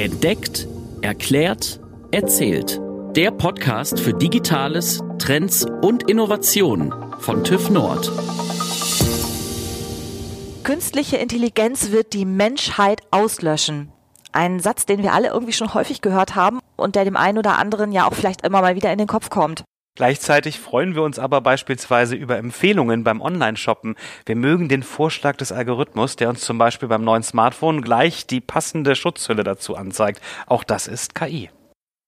Entdeckt, erklärt, erzählt. Der Podcast für Digitales, Trends und Innovation von TÜV Nord. Künstliche Intelligenz wird die Menschheit auslöschen. Ein Satz, den wir alle irgendwie schon häufig gehört haben und der dem einen oder anderen ja auch vielleicht immer mal wieder in den Kopf kommt. Gleichzeitig freuen wir uns aber beispielsweise über Empfehlungen beim Online-Shoppen. Wir mögen den Vorschlag des Algorithmus, der uns zum Beispiel beim neuen Smartphone gleich die passende Schutzhülle dazu anzeigt. Auch das ist KI.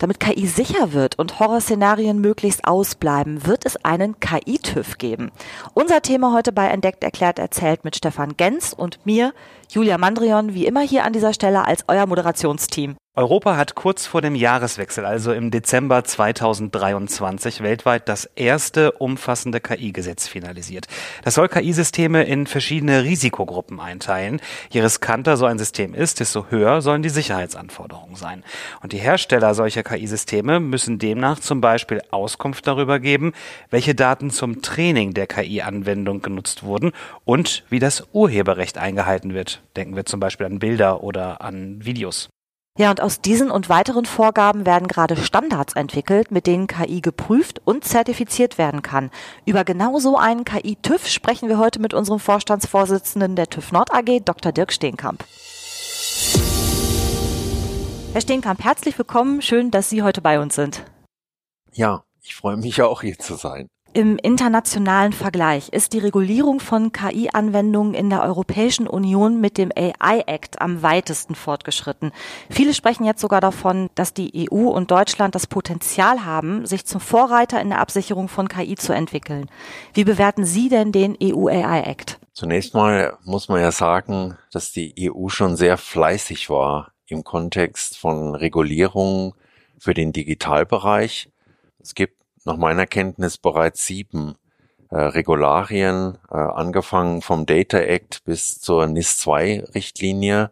Damit KI sicher wird und Horrorszenarien möglichst ausbleiben, wird es einen KI-TÜV geben. Unser Thema heute bei Entdeckt, Erklärt, Erzählt mit Stefan Gens und mir, Julia Mandrion, wie immer hier an dieser Stelle als euer Moderationsteam. Europa hat kurz vor dem Jahreswechsel, also im Dezember 2023, weltweit das erste umfassende KI-Gesetz finalisiert. Das soll KI-Systeme in verschiedene Risikogruppen einteilen. Je riskanter so ein System ist, desto höher sollen die Sicherheitsanforderungen sein. Und die Hersteller solcher KI-Systeme müssen demnach zum Beispiel Auskunft darüber geben, welche Daten zum Training der KI-Anwendung genutzt wurden und wie das Urheberrecht eingehalten wird. Denken wir zum Beispiel an Bilder oder an Videos. Ja, und aus diesen und weiteren Vorgaben werden gerade Standards entwickelt, mit denen KI geprüft und zertifiziert werden kann. Über genau so einen KI-TÜV sprechen wir heute mit unserem Vorstandsvorsitzenden der TÜV Nord AG, Dr. Dirk Steenkamp. Herr Steenkamp, herzlich willkommen. Schön, dass Sie heute bei uns sind. Ja, ich freue mich auch hier zu sein. Im internationalen Vergleich ist die Regulierung von KI-Anwendungen in der Europäischen Union mit dem AI Act am weitesten fortgeschritten. Viele sprechen jetzt sogar davon, dass die EU und Deutschland das Potenzial haben, sich zum Vorreiter in der Absicherung von KI zu entwickeln. Wie bewerten Sie denn den EU AI Act? Zunächst mal muss man ja sagen, dass die EU schon sehr fleißig war im Kontext von Regulierungen für den Digitalbereich. Es gibt nach meiner Kenntnis bereits sieben äh, Regularien, äh, angefangen vom Data Act bis zur NIS-2-Richtlinie.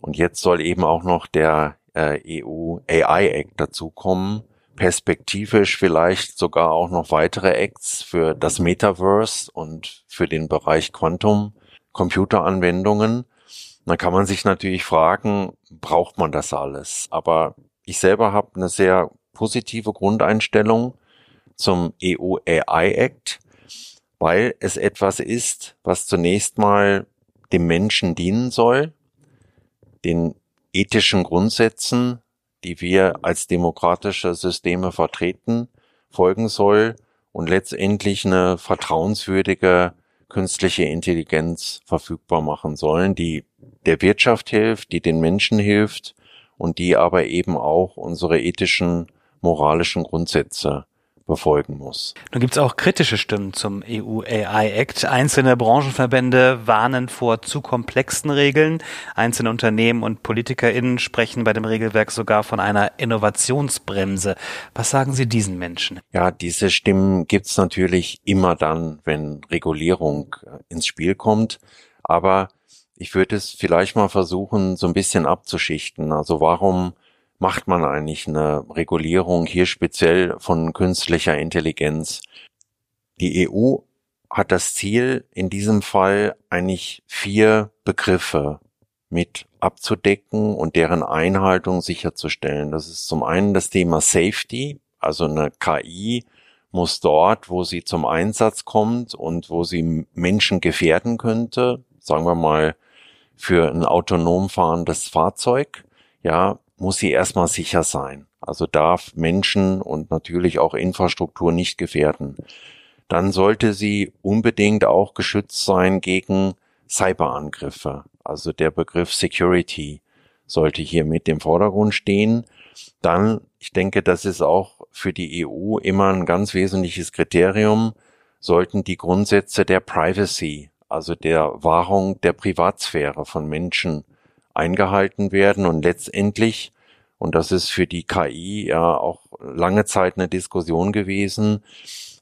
Und jetzt soll eben auch noch der äh, EU AI Act dazukommen. Perspektivisch vielleicht sogar auch noch weitere Acts für das Metaverse und für den Bereich Quantum Computeranwendungen. Dann kann man sich natürlich fragen, braucht man das alles? Aber ich selber habe eine sehr positive Grundeinstellung zum EU AI Act, weil es etwas ist, was zunächst mal dem Menschen dienen soll, den ethischen Grundsätzen, die wir als demokratische Systeme vertreten, folgen soll und letztendlich eine vertrauenswürdige künstliche Intelligenz verfügbar machen sollen, die der Wirtschaft hilft, die den Menschen hilft und die aber eben auch unsere ethischen moralischen Grundsätze befolgen muss. Nun gibt es auch kritische Stimmen zum EU AI Act. Einzelne Branchenverbände warnen vor zu komplexen Regeln. Einzelne Unternehmen und PolitikerInnen sprechen bei dem Regelwerk sogar von einer Innovationsbremse. Was sagen Sie diesen Menschen? Ja, diese Stimmen gibt es natürlich immer dann, wenn Regulierung ins Spiel kommt. Aber ich würde es vielleicht mal versuchen, so ein bisschen abzuschichten. Also warum macht man eigentlich eine Regulierung hier speziell von künstlicher Intelligenz? Die EU hat das Ziel, in diesem Fall eigentlich vier Begriffe mit abzudecken und deren Einhaltung sicherzustellen. Das ist zum einen das Thema Safety, also eine KI muss dort, wo sie zum Einsatz kommt und wo sie Menschen gefährden könnte, sagen wir mal für ein autonom fahrendes Fahrzeug, ja, muss sie erstmal sicher sein. Also darf Menschen und natürlich auch Infrastruktur nicht gefährden. Dann sollte sie unbedingt auch geschützt sein gegen Cyberangriffe. Also der Begriff Security sollte hier mit im Vordergrund stehen. Dann, ich denke, das ist auch für die EU immer ein ganz wesentliches Kriterium, sollten die Grundsätze der Privacy, also der Wahrung der Privatsphäre von Menschen eingehalten werden und letztendlich, und das ist für die KI ja auch lange Zeit eine Diskussion gewesen,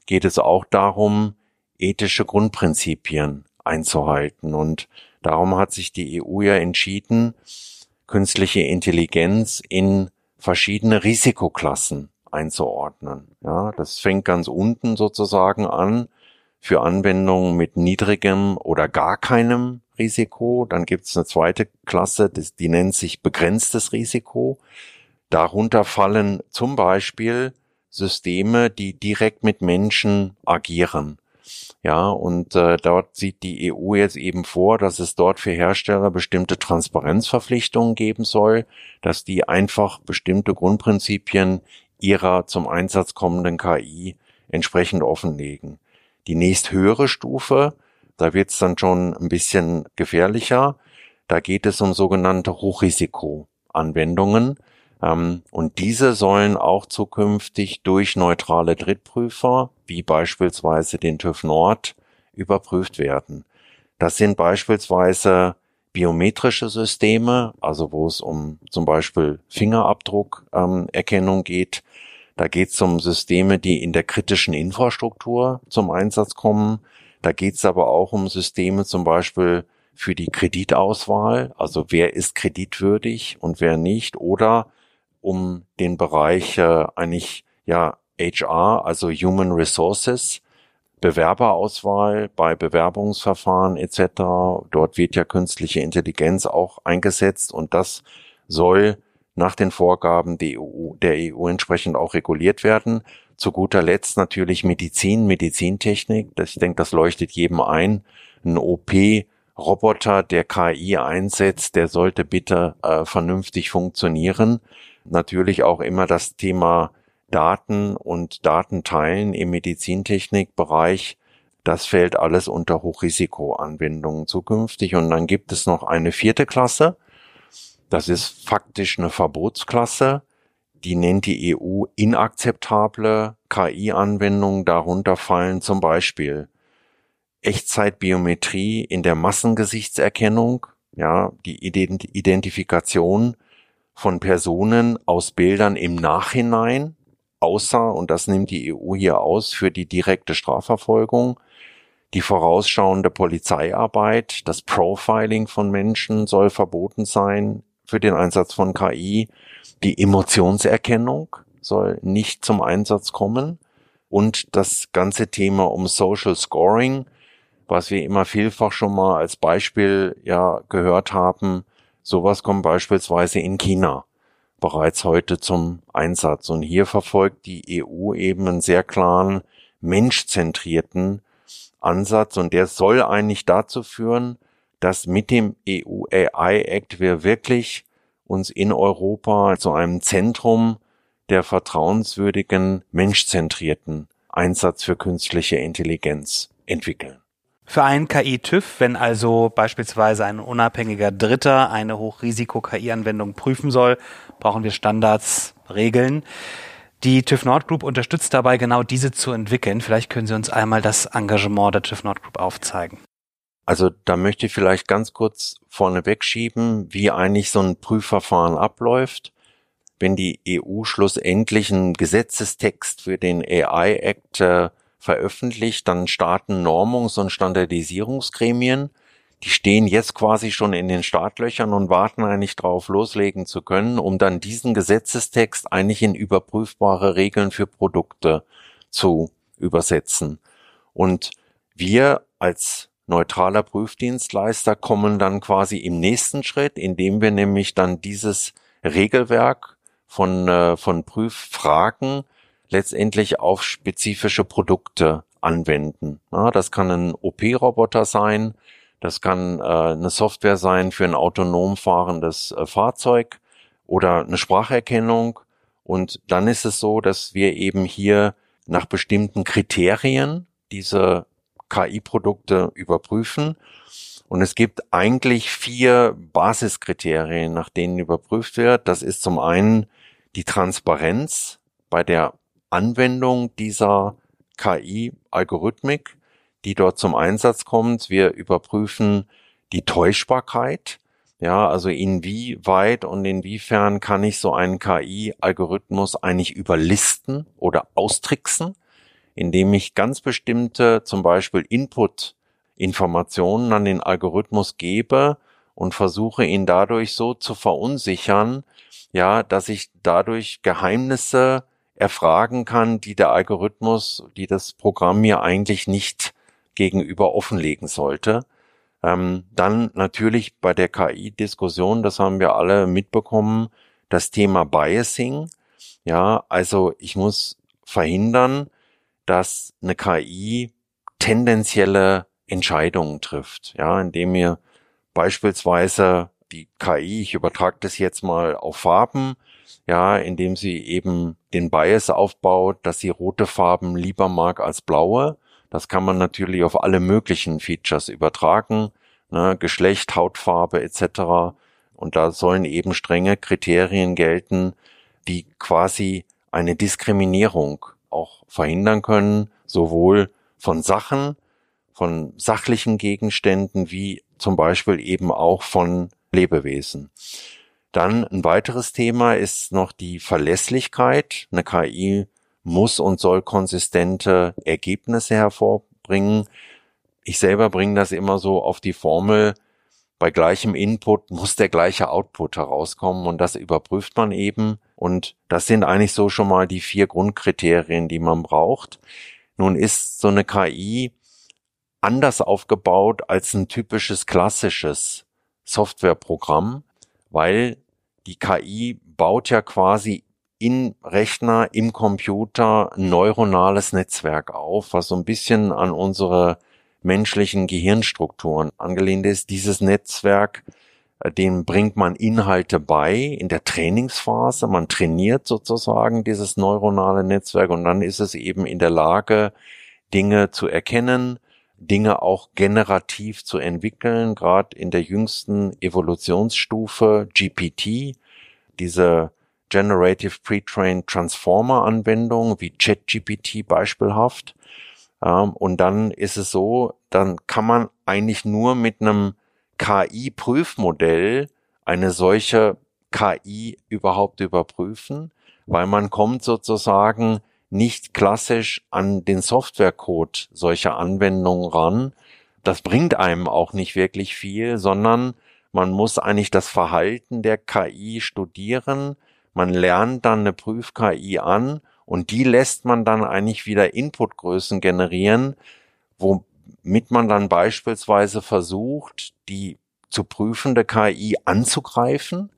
geht es auch darum, ethische Grundprinzipien einzuhalten. Und darum hat sich die EU ja entschieden, künstliche Intelligenz in verschiedene Risikoklassen einzuordnen. Ja, das fängt ganz unten sozusagen an für Anwendungen mit niedrigem oder gar keinem Risiko. Dann gibt es eine zweite Klasse, die nennt sich begrenztes Risiko. Darunter fallen zum Beispiel Systeme, die direkt mit Menschen agieren. Ja, und äh, dort sieht die EU jetzt eben vor, dass es dort für Hersteller bestimmte Transparenzverpflichtungen geben soll, dass die einfach bestimmte Grundprinzipien ihrer zum Einsatz kommenden KI entsprechend offenlegen. Die nächsthöhere Stufe, da wird es dann schon ein bisschen gefährlicher. Da geht es um sogenannte Hochrisikoanwendungen. Ähm, und diese sollen auch zukünftig durch neutrale Drittprüfer, wie beispielsweise den TÜV Nord, überprüft werden. Das sind beispielsweise biometrische Systeme, also wo es um zum Beispiel Fingerabdruckerkennung ähm, geht. Da geht es um Systeme, die in der kritischen Infrastruktur zum Einsatz kommen. Da geht es aber auch um Systeme zum Beispiel für die Kreditauswahl, also wer ist kreditwürdig und wer nicht, oder um den Bereich äh, eigentlich ja HR, also Human Resources, Bewerberauswahl bei Bewerbungsverfahren etc. Dort wird ja künstliche Intelligenz auch eingesetzt und das soll nach den Vorgaben der EU, der EU entsprechend auch reguliert werden. Zu guter Letzt natürlich Medizin, Medizintechnik. Ich denke, das leuchtet jedem ein. Ein OP-Roboter, der KI einsetzt, der sollte bitte äh, vernünftig funktionieren natürlich auch immer das Thema Daten und Datenteilen im Medizintechnikbereich. Das fällt alles unter Hochrisikoanwendungen zukünftig. Und dann gibt es noch eine vierte Klasse. Das ist faktisch eine Verbotsklasse. Die nennt die EU inakzeptable KI-Anwendungen. Darunter fallen zum Beispiel Echtzeitbiometrie in der Massengesichtserkennung, ja, die Identifikation von Personen aus Bildern im Nachhinein, außer, und das nimmt die EU hier aus, für die direkte Strafverfolgung, die vorausschauende Polizeiarbeit, das Profiling von Menschen soll verboten sein für den Einsatz von KI, die Emotionserkennung soll nicht zum Einsatz kommen. Und das ganze Thema um Social Scoring, was wir immer vielfach schon mal als Beispiel ja gehört haben, Sowas kommt beispielsweise in China bereits heute zum Einsatz. Und hier verfolgt die EU eben einen sehr klaren menschzentrierten Ansatz. Und der soll eigentlich dazu führen, dass mit dem EU AI Act wir wirklich uns in Europa zu einem Zentrum der vertrauenswürdigen, menschzentrierten Einsatz für künstliche Intelligenz entwickeln. Für einen KI-TÜV, wenn also beispielsweise ein unabhängiger Dritter eine Hochrisiko-KI-Anwendung prüfen soll, brauchen wir Standards, Regeln. Die TÜV Nord Group unterstützt dabei, genau diese zu entwickeln. Vielleicht können Sie uns einmal das Engagement der TÜV Nord Group aufzeigen. Also da möchte ich vielleicht ganz kurz vorneweg schieben, wie eigentlich so ein Prüfverfahren abläuft. Wenn die EU schlussendlich einen Gesetzestext für den AI Act äh, veröffentlicht, dann starten Normungs- und Standardisierungsgremien. Die stehen jetzt quasi schon in den Startlöchern und warten eigentlich drauf, loslegen zu können, um dann diesen Gesetzestext eigentlich in überprüfbare Regeln für Produkte zu übersetzen. Und wir als neutraler Prüfdienstleister kommen dann quasi im nächsten Schritt, indem wir nämlich dann dieses Regelwerk von, äh, von Prüffragen letztendlich auf spezifische Produkte anwenden. Das kann ein OP-Roboter sein, das kann äh, eine Software sein für ein autonom fahrendes äh, Fahrzeug oder eine Spracherkennung. Und dann ist es so, dass wir eben hier nach bestimmten Kriterien diese KI-Produkte überprüfen. Und es gibt eigentlich vier Basiskriterien, nach denen überprüft wird. Das ist zum einen die Transparenz bei der Anwendung dieser KI-Algorithmik, die dort zum Einsatz kommt. Wir überprüfen die Täuschbarkeit. Ja, also inwieweit und inwiefern kann ich so einen KI-Algorithmus eigentlich überlisten oder austricksen, indem ich ganz bestimmte, zum Beispiel Input-Informationen an den Algorithmus gebe und versuche ihn dadurch so zu verunsichern, ja, dass ich dadurch Geheimnisse erfragen kann, die der Algorithmus, die das Programm mir eigentlich nicht gegenüber offenlegen sollte. Ähm, dann natürlich bei der KI-Diskussion, das haben wir alle mitbekommen, das Thema Biasing. Ja, also ich muss verhindern, dass eine KI tendenzielle Entscheidungen trifft. Ja, indem mir beispielsweise die KI, ich übertrage das jetzt mal auf Farben, ja, indem sie eben den Bias aufbaut, dass sie rote Farben lieber mag als blaue. Das kann man natürlich auf alle möglichen Features übertragen, ne, Geschlecht, Hautfarbe etc. Und da sollen eben strenge Kriterien gelten, die quasi eine Diskriminierung auch verhindern können, sowohl von Sachen, von sachlichen Gegenständen wie zum Beispiel eben auch von Lebewesen. Dann ein weiteres Thema ist noch die Verlässlichkeit. Eine KI muss und soll konsistente Ergebnisse hervorbringen. Ich selber bringe das immer so auf die Formel, bei gleichem Input muss der gleiche Output herauskommen und das überprüft man eben. Und das sind eigentlich so schon mal die vier Grundkriterien, die man braucht. Nun ist so eine KI anders aufgebaut als ein typisches klassisches Softwareprogramm, weil die KI baut ja quasi im Rechner, im Computer ein neuronales Netzwerk auf, was so ein bisschen an unsere menschlichen Gehirnstrukturen angelehnt ist. Dieses Netzwerk, dem bringt man Inhalte bei in der Trainingsphase. Man trainiert sozusagen dieses neuronale Netzwerk und dann ist es eben in der Lage, Dinge zu erkennen, Dinge auch generativ zu entwickeln, gerade in der jüngsten Evolutionsstufe GPT, diese Generative Pre-Trained Transformer Anwendung wie ChatGPT beispielhaft. Ähm, und dann ist es so, dann kann man eigentlich nur mit einem KI-Prüfmodell eine solche KI überhaupt überprüfen, weil man kommt sozusagen nicht klassisch an den Softwarecode solcher Anwendungen ran. Das bringt einem auch nicht wirklich viel, sondern man muss eigentlich das Verhalten der KI studieren. Man lernt dann eine Prüf-KI an und die lässt man dann eigentlich wieder Inputgrößen generieren, womit man dann beispielsweise versucht, die zu prüfende KI anzugreifen,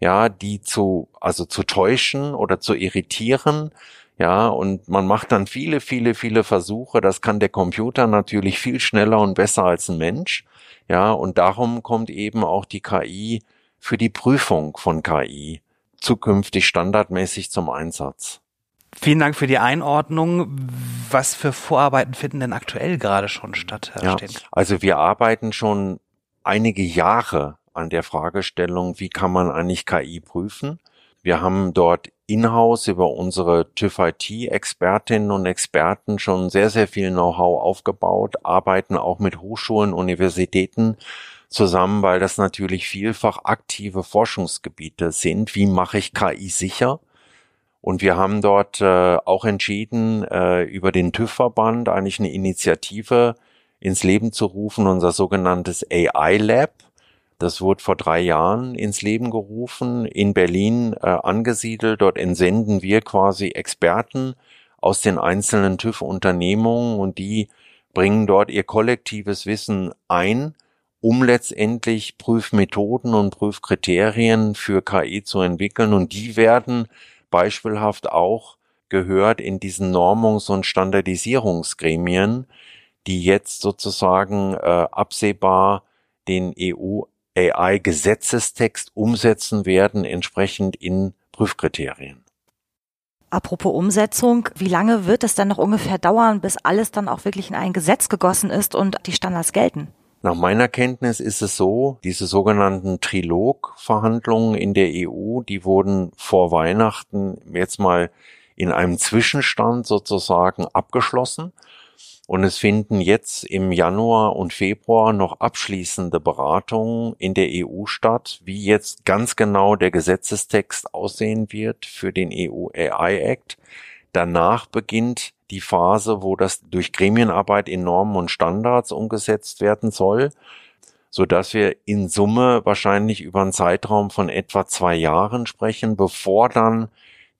ja, die zu, also zu täuschen oder zu irritieren, ja, und man macht dann viele, viele, viele Versuche. Das kann der Computer natürlich viel schneller und besser als ein Mensch. Ja, und darum kommt eben auch die KI für die Prüfung von KI zukünftig standardmäßig zum Einsatz. Vielen Dank für die Einordnung. Was für Vorarbeiten finden denn aktuell gerade schon statt, Herr ja? Also wir arbeiten schon einige Jahre an der Fragestellung, wie kann man eigentlich KI prüfen? Wir haben dort in-house über unsere TÜV-IT-Expertinnen und Experten schon sehr, sehr viel Know-how aufgebaut, arbeiten auch mit Hochschulen, Universitäten zusammen, weil das natürlich vielfach aktive Forschungsgebiete sind. Wie mache ich KI sicher? Und wir haben dort äh, auch entschieden, äh, über den TÜV-Verband eigentlich eine Initiative ins Leben zu rufen, unser sogenanntes AI Lab das wurde vor drei Jahren ins Leben gerufen, in Berlin äh, angesiedelt. Dort entsenden wir quasi Experten aus den einzelnen TÜV-Unternehmungen und die bringen dort ihr kollektives Wissen ein, um letztendlich Prüfmethoden und Prüfkriterien für KI zu entwickeln. Und die werden beispielhaft auch gehört in diesen Normungs- und Standardisierungsgremien, die jetzt sozusagen äh, absehbar den EU AI-Gesetzestext umsetzen werden, entsprechend in Prüfkriterien. Apropos Umsetzung, wie lange wird es dann noch ungefähr dauern, bis alles dann auch wirklich in ein Gesetz gegossen ist und die Standards gelten? Nach meiner Kenntnis ist es so, diese sogenannten Trilog-Verhandlungen in der EU, die wurden vor Weihnachten jetzt mal in einem Zwischenstand sozusagen abgeschlossen. Und es finden jetzt im Januar und Februar noch abschließende Beratungen in der EU statt, wie jetzt ganz genau der Gesetzestext aussehen wird für den EU AI Act. Danach beginnt die Phase, wo das durch Gremienarbeit in Normen und Standards umgesetzt werden soll, so dass wir in Summe wahrscheinlich über einen Zeitraum von etwa zwei Jahren sprechen, bevor dann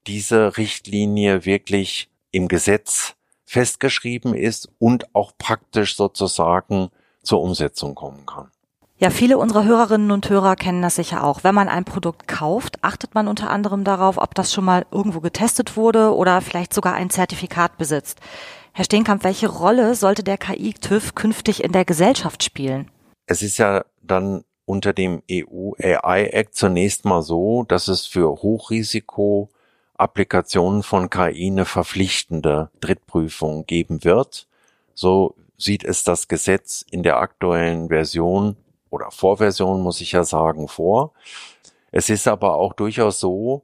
diese Richtlinie wirklich im Gesetz festgeschrieben ist und auch praktisch sozusagen zur Umsetzung kommen kann. Ja, viele unserer Hörerinnen und Hörer kennen das sicher auch. Wenn man ein Produkt kauft, achtet man unter anderem darauf, ob das schon mal irgendwo getestet wurde oder vielleicht sogar ein Zertifikat besitzt. Herr Steenkamp, welche Rolle sollte der KI-TÜV künftig in der Gesellschaft spielen? Es ist ja dann unter dem EU AI Act zunächst mal so, dass es für Hochrisiko Applikationen von KI eine verpflichtende Drittprüfung geben wird. So sieht es das Gesetz in der aktuellen Version oder Vorversion, muss ich ja sagen, vor. Es ist aber auch durchaus so,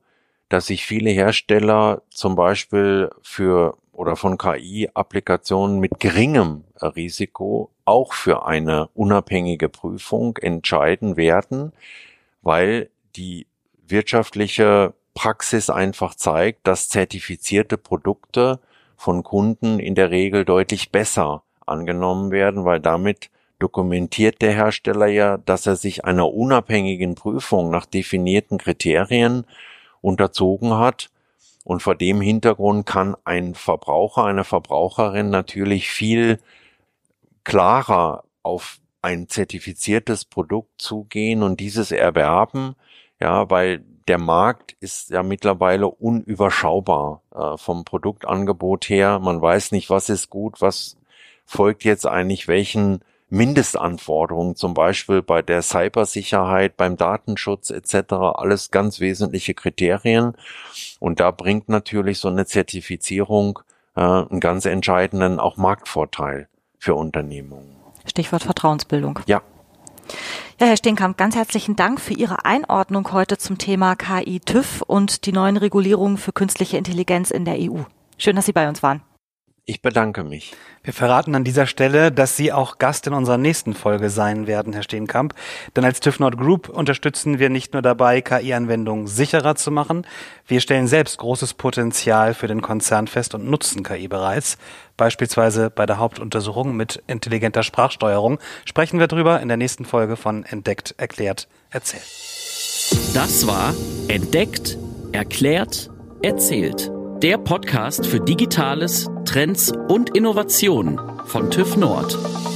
dass sich viele Hersteller zum Beispiel für oder von KI-Applikationen mit geringem Risiko auch für eine unabhängige Prüfung entscheiden werden, weil die wirtschaftliche Praxis einfach zeigt, dass zertifizierte Produkte von Kunden in der Regel deutlich besser angenommen werden, weil damit dokumentiert der Hersteller ja, dass er sich einer unabhängigen Prüfung nach definierten Kriterien unterzogen hat. Und vor dem Hintergrund kann ein Verbraucher, eine Verbraucherin natürlich viel klarer auf ein zertifiziertes Produkt zugehen und dieses erwerben, ja, weil der Markt ist ja mittlerweile unüberschaubar äh, vom Produktangebot her. Man weiß nicht, was ist gut, was folgt jetzt eigentlich welchen Mindestanforderungen, zum Beispiel bei der Cybersicherheit, beim Datenschutz etc. Alles ganz wesentliche Kriterien. Und da bringt natürlich so eine Zertifizierung äh, einen ganz entscheidenden auch Marktvorteil für Unternehmungen. Stichwort Vertrauensbildung. Ja. Ja, Herr Steenkamp, ganz herzlichen Dank für Ihre Einordnung heute zum Thema KI TÜV und die neuen Regulierungen für künstliche Intelligenz in der EU. Schön, dass Sie bei uns waren. Ich bedanke mich. Wir verraten an dieser Stelle, dass Sie auch Gast in unserer nächsten Folge sein werden, Herr Steenkamp. Denn als TÜV Nord Group unterstützen wir nicht nur dabei, KI-Anwendungen sicherer zu machen, wir stellen selbst großes Potenzial für den Konzern fest und nutzen KI bereits. Beispielsweise bei der Hauptuntersuchung mit intelligenter Sprachsteuerung sprechen wir drüber in der nächsten Folge von Entdeckt, Erklärt, Erzählt. Das war Entdeckt, Erklärt, Erzählt der Podcast für Digitales, Trends und Innovationen von TÜV Nord.